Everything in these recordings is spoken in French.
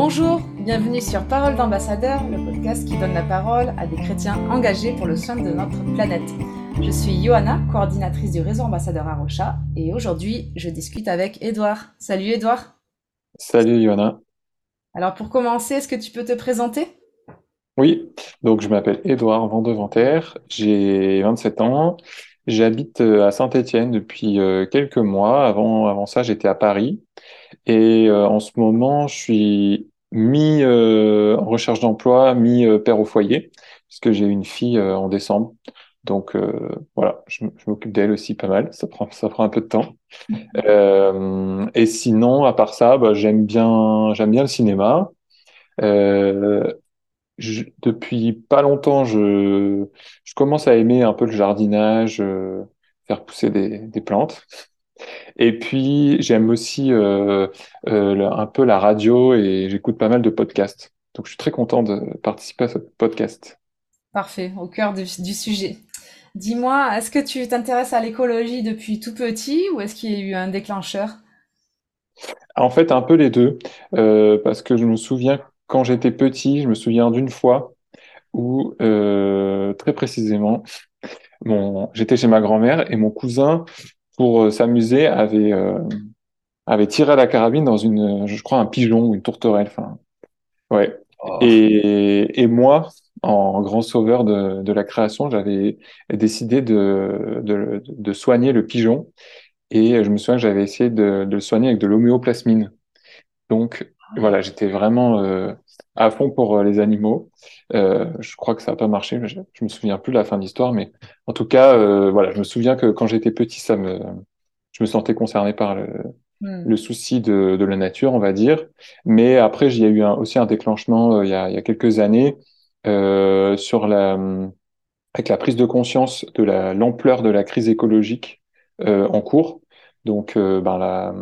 Bonjour, bienvenue sur Parole d'ambassadeur, le podcast qui donne la parole à des chrétiens engagés pour le soin de notre planète. Je suis Johanna, coordinatrice du réseau ambassadeur Rocha, et aujourd'hui je discute avec Edouard. Salut Edouard. Salut Johanna. Alors pour commencer, est-ce que tu peux te présenter? Oui, donc je m'appelle Edouard Vandeventer, j'ai 27 ans, j'habite à Saint-Étienne depuis euh, quelques mois. Avant, avant ça, j'étais à Paris. Et euh, en ce moment, je suis mi euh, en recherche d'emploi, mi euh, père au foyer, puisque j'ai une fille en décembre. Donc voilà, je, m'occupe d'elle aussi pas mal. Ça prend, ça prend un peu de temps. et sinon, à part ça, bah, j'aime bien, j'aime bien le cinéma. Je, depuis pas longtemps, je, je commence à aimer un peu le jardinage, faire pousser des, des plantes. Et puis, j'aime aussi euh, euh, un peu la radio et j'écoute pas mal de podcasts. Donc, je suis très content de participer à ce podcast. Parfait, au cœur du, sujet. Dis-moi, est-ce que tu t'intéresses à l'écologie depuis tout petit ou est-ce qu'il y a eu un déclencheur? En fait, un peu les deux. Euh, parce que je me souviens, quand j'étais petit, je me souviens d'une fois où, très précisément, mon, j'étais chez ma grand-mère et mon cousin pour euh, s'amuser, avait, euh, avait tiré à la carabine dans une, je crois, un pigeon ou une tourterelle. Enfin, ouais. Oh. Et, et moi, en grand sauveur de, de la création, j'avais décidé de, de, de, soigner le pigeon. Et je me souviens que j'avais essayé de, de, le soigner avec de l'homéoplasmine. Donc, voilà, j'étais vraiment euh, à fond pour les animaux. Euh, je crois que ça n'a pas marché. Je, je me souviens plus de la fin de l'histoire, mais en tout cas, euh, voilà, je me souviens que quand j'étais petit, ça me, je me sentais concerné par le, hmm. le souci de, de, la nature, on va dire. Mais après, il y a eu un, aussi un déclenchement euh, il, y a, il, y a, quelques années euh, sur la, avec la prise de conscience de l'ampleur de la crise écologique en cours. Donc, ben, la,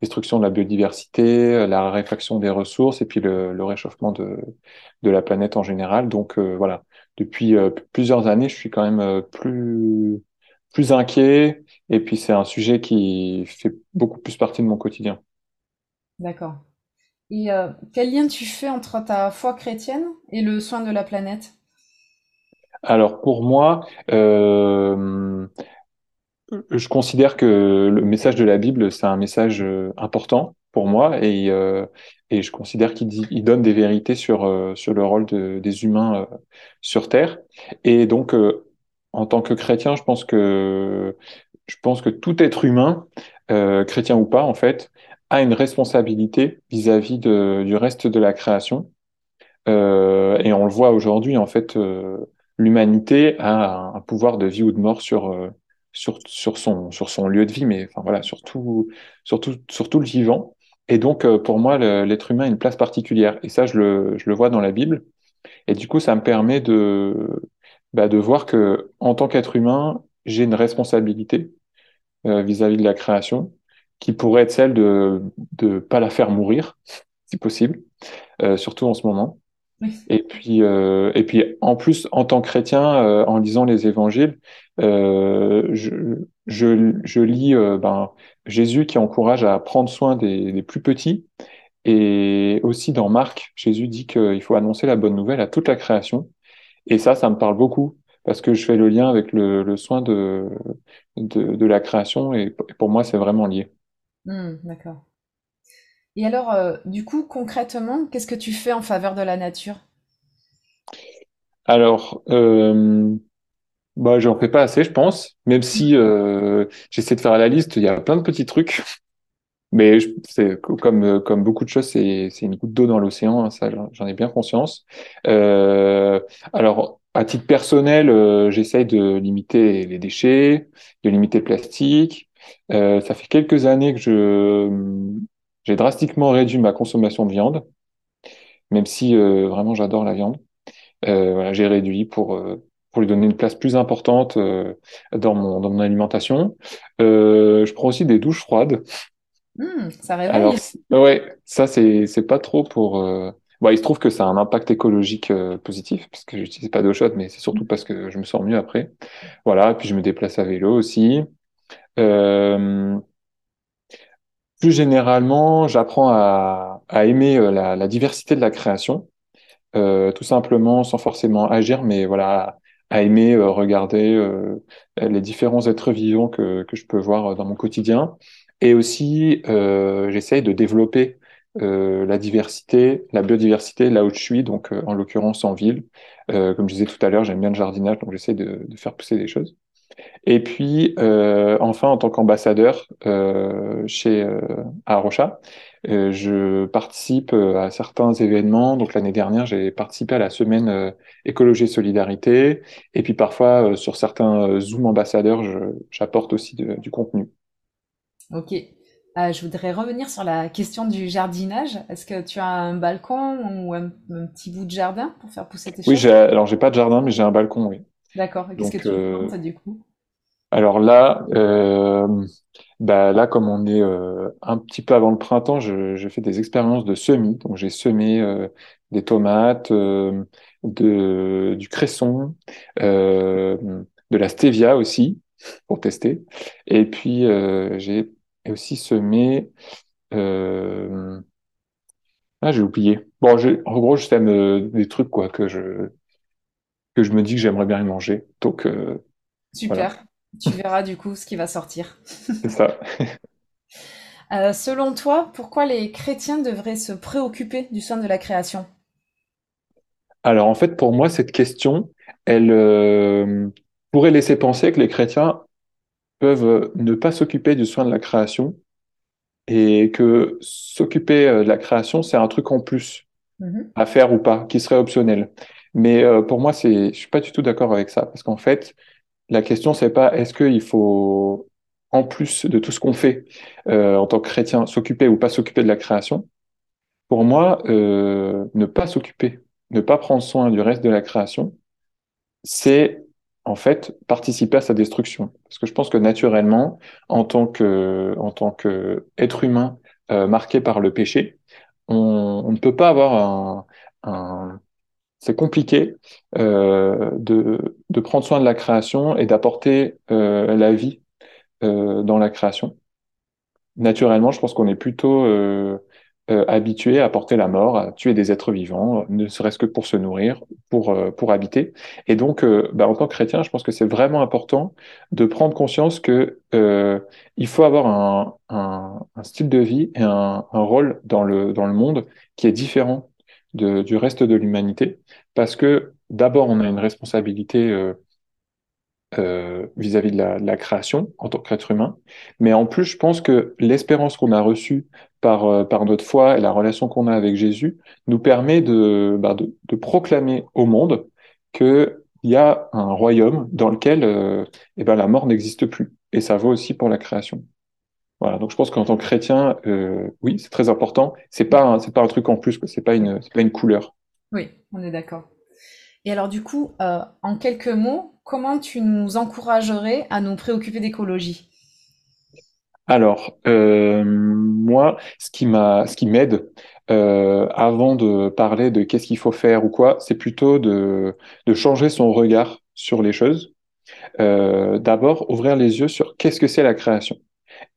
destruction de la biodiversité, la raréfaction des ressources et puis le, le réchauffement de, de, la planète en général. Donc euh, voilà, depuis euh, plusieurs années, je suis quand même euh, plus plus inquiet et puis c'est un sujet qui fait beaucoup plus partie de mon quotidien. D'accord. Et quel lien tu fais entre ta foi chrétienne et le soin de la planète? Alors pour moi, euh, je considère que le message de la Bible, c'est un message euh, important pour moi et, euh, je considère qu'il il donne des vérités sur, euh, le rôle de, des humains sur Terre. Et donc, en tant que chrétien, je pense que, tout être humain, chrétien ou pas, en fait, a une responsabilité vis-à-vis du reste de la création. et on le voit aujourd'hui, en fait, l'humanité a un pouvoir de vie ou de mort sur sur, sur, son, sur son lieu de vie, mais enfin voilà, surtout, surtout, surtout le vivant. Et donc, euh, pour moi, l'être humain a une place particulière. Et ça, je le, je le vois dans la Bible. Et du coup, ça me permet de, bah, de voir que, en tant qu'être humain, j'ai une responsabilité euh, vis-à-vis de la création, qui pourrait être celle de ne pas la faire mourir, si possible, euh, surtout en ce moment. Et puis, euh, et puis, en plus, en tant que chrétien, euh, en lisant les évangiles, euh, je, je, je, lis ben, Jésus qui encourage à prendre soin des, des, plus petits. Et aussi dans Marc, Jésus dit qu'il faut annoncer la bonne nouvelle à toute la création. Et ça, ça me parle beaucoup parce que je fais le lien avec le, le soin de, de, de, la création et pour moi, c'est vraiment lié. Mmh, D'accord. Et alors, euh, du coup, concrètement, qu'est-ce que tu fais en faveur de la nature? Alors, euh, bah, j'en fais pas assez, je pense, même si euh, j'essaie de faire la liste, il y a plein de petits trucs, mais c'est comme, comme beaucoup de choses, c'est, c'est une goutte d'eau dans l'océan, hein, ça j'en ai bien conscience. Euh, alors, à titre personnel, euh, j'essaye de limiter les déchets, de limiter le plastique. Euh, ça fait quelques années que je j'ai drastiquement réduit ma consommation de viande, même si euh, vraiment j'adore la viande. Euh, voilà, j'ai réduit pour euh, pour lui donner une place plus importante dans mon dans mon alimentation. je prends aussi des douches froides. Mmh, ça réveille. Alors ouais, ça c'est c'est pas trop pour. Bon, il se trouve que ça a un impact écologique positif parce que j'utilise pas d'eau chaude, mais c'est surtout parce que je me sens mieux après. Voilà, puis je me déplace à vélo aussi. Euh, plus généralement, j'apprends à, aimer la, la, diversité de la création, tout simplement sans forcément agir, mais voilà, à aimer euh, regarder euh, les différents êtres vivants que, je peux voir dans mon quotidien. Et aussi, euh, j'essaye de développer euh, la diversité, la biodiversité là où je suis, donc en l'occurrence en ville. comme je disais tout à l'heure, j'aime bien le jardinage, donc j'essaie de, de, faire pousser des choses. Et puis, euh, enfin, en tant qu'ambassadeur euh, chez euh, à Rocha, euh, je participe à certains événements. Donc l'année dernière, j'ai participé à la semaine écologie et solidarité. Et puis parfois, sur certains Zoom ambassadeurs, j'apporte aussi de, du contenu. Ok. je voudrais revenir sur la question du jardinage. Est-ce que tu as un balcon ou un, un, petit bout de jardin pour faire pousser tes choses? Oui, alors j'ai pas de jardin, mais j'ai un balcon, oui. D'accord. Qu'est-ce que tu euh, plantes du coup? Alors là, euh, bah là, comme on est euh, un petit peu avant le printemps, je, je fais des expériences de semis. Donc j'ai semé euh, des tomates, de, du cresson, de la stevia aussi pour tester. Et puis j'ai aussi semé. Ah, j'ai oublié. Bon, en gros, je sème des trucs quoi que je que je me dis que j'aimerais bien y manger. Donc, euh, Super. Tu verras du coup ce qui va sortir. C'est ça. euh, selon toi, pourquoi les chrétiens devraient se préoccuper du soin de la création? Alors en fait, pour moi, cette question, elle euh, pourrait laisser penser que les chrétiens peuvent ne pas s'occuper du soin de la création et que s'occuper de la création, c'est un truc en plus mm-hmm. à faire ou pas, qui serait optionnel. Mais euh, pour moi, c'est, je suis pas du tout d'accord avec ça, parce qu'en fait, la question c'est pas est-ce qu'il faut, en plus de tout ce qu'on fait euh, en tant que chrétien, s'occuper ou pas s'occuper de la création. Pour moi, euh, ne pas s'occuper, ne pas prendre soin du reste de la création, c'est en fait participer à sa destruction. Parce que je pense que naturellement, en tant que, en tant que être humain marqué par le péché, on, ne peut pas avoir un c'est compliqué euh, de, prendre soin de la création et d'apporter euh, la vie euh, dans la création. Naturellement, je pense qu'on est plutôt habitué à porter la mort, à tuer des êtres vivants, ne serait-ce que pour se nourrir, pour, pour habiter. Et donc, bah, en tant que chrétien, je pense que c'est vraiment important de prendre conscience que il faut avoir un, un, un, style de vie et un, un rôle dans le, dans le monde qui est différent du reste de l'humanité, parce que d'abord, on a une responsabilité euh, euh, vis-à-vis de, la, création en tant qu'être humain, mais en plus, je pense que l'espérance qu'on a reçue par, euh, par notre foi et la relation qu'on a avec Jésus nous permet de, bah, proclamer au monde qu'il y a un royaume dans lequel eh ben, la mort n'existe plus. Et ça vaut aussi pour la création. Voilà, donc je pense qu'en tant que chrétien, euh, oui, c'est très important. C'est pas c'est pas un truc en plus, c'est pas une c'est pas une couleur. Oui, on est d'accord. Et alors du coup, euh, en quelques mots, comment tu nous encouragerais à nous préoccuper d'écologie? Alors euh, moi, ce qui m'a ce qui m'aide euh, avant de parler de qu'est-ce qu'il faut faire ou quoi, c'est plutôt de de changer son regard sur les choses. Euh, D'abord, ouvrir les yeux sur qu'est-ce que c'est la création.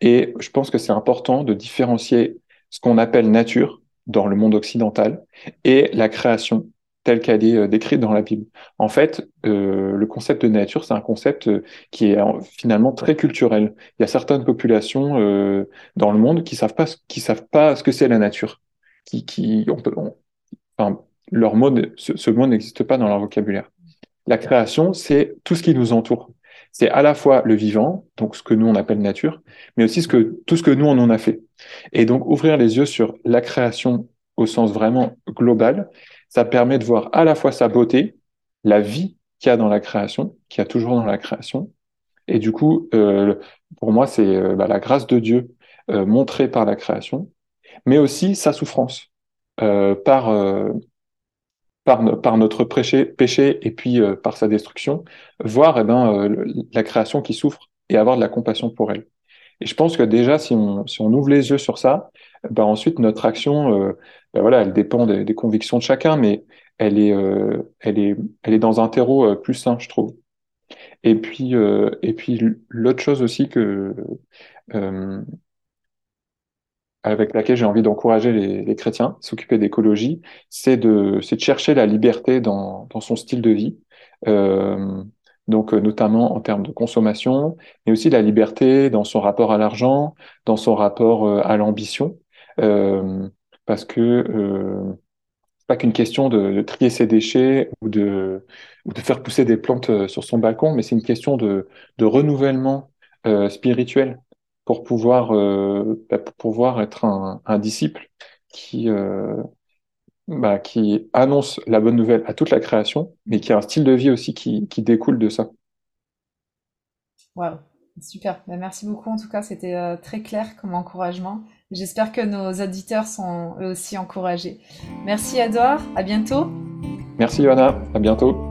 Et je pense que c'est important de différencier ce qu'on appelle nature dans le monde occidental et la création telle qu'elle est euh, décrite dans la Bible. En fait, euh, le concept de nature, c'est un concept euh, qui est finalement très culturel. Il y a certaines populations dans le monde qui savent pas, qui savent pas ce que c'est la nature, qui, qui on ce mot n'existe pas dans leur vocabulaire. La création, c'est tout ce qui nous entoure c'est à la fois le vivant, donc ce que nous on appelle nature, mais aussi tout ce que nous on en a fait. Et donc ouvrir les yeux sur la création au sens vraiment global, ça permet de voir à la fois sa beauté, la vie qu'il y a dans la création, qu'il y a toujours dans la création. Et du coup, euh, pour moi, c'est euh, bah, la grâce de Dieu euh, montrée par la création, mais aussi sa souffrance par par, notre péché, et puis euh, par sa destruction, voir eh ben, euh, la création qui souffre et avoir de la compassion pour elle. Et je pense que déjà, si on, ouvre les yeux sur ça, ben ensuite notre action, euh, ben voilà, elle dépend des, des, convictions de chacun, mais elle est, euh, elle est, elle est dans un terreau plus sain, je trouve. Et puis, et puis l'autre chose aussi que avec laquelle j'ai envie d'encourager les, les chrétiens, s'occuper d'écologie, c'est de, c'est de chercher la liberté dans, dans son style de vie. Euh, donc euh, notamment en termes de consommation, mais aussi la liberté dans son rapport à l'argent, dans son rapport euh, à l'ambition, euh, parce que euh, pas qu'une question de, de, trier ses déchets ou de, ou de faire pousser des plantes euh, sur son balcon, mais c'est une question de, de renouvellement spirituel pour pouvoir, euh, bah, pour pouvoir être un, un disciple qui, euh, bah, qui annonce la bonne nouvelle à toute la création, mais qui a un style de vie aussi qui, qui découle de ça. Waouh, super. Ben, merci beaucoup. En tout cas, c'était euh, très clair comme encouragement. J'espère que nos auditeurs sont eux aussi encouragés. Merci Edouard, à bientôt. Merci Johanna, à bientôt.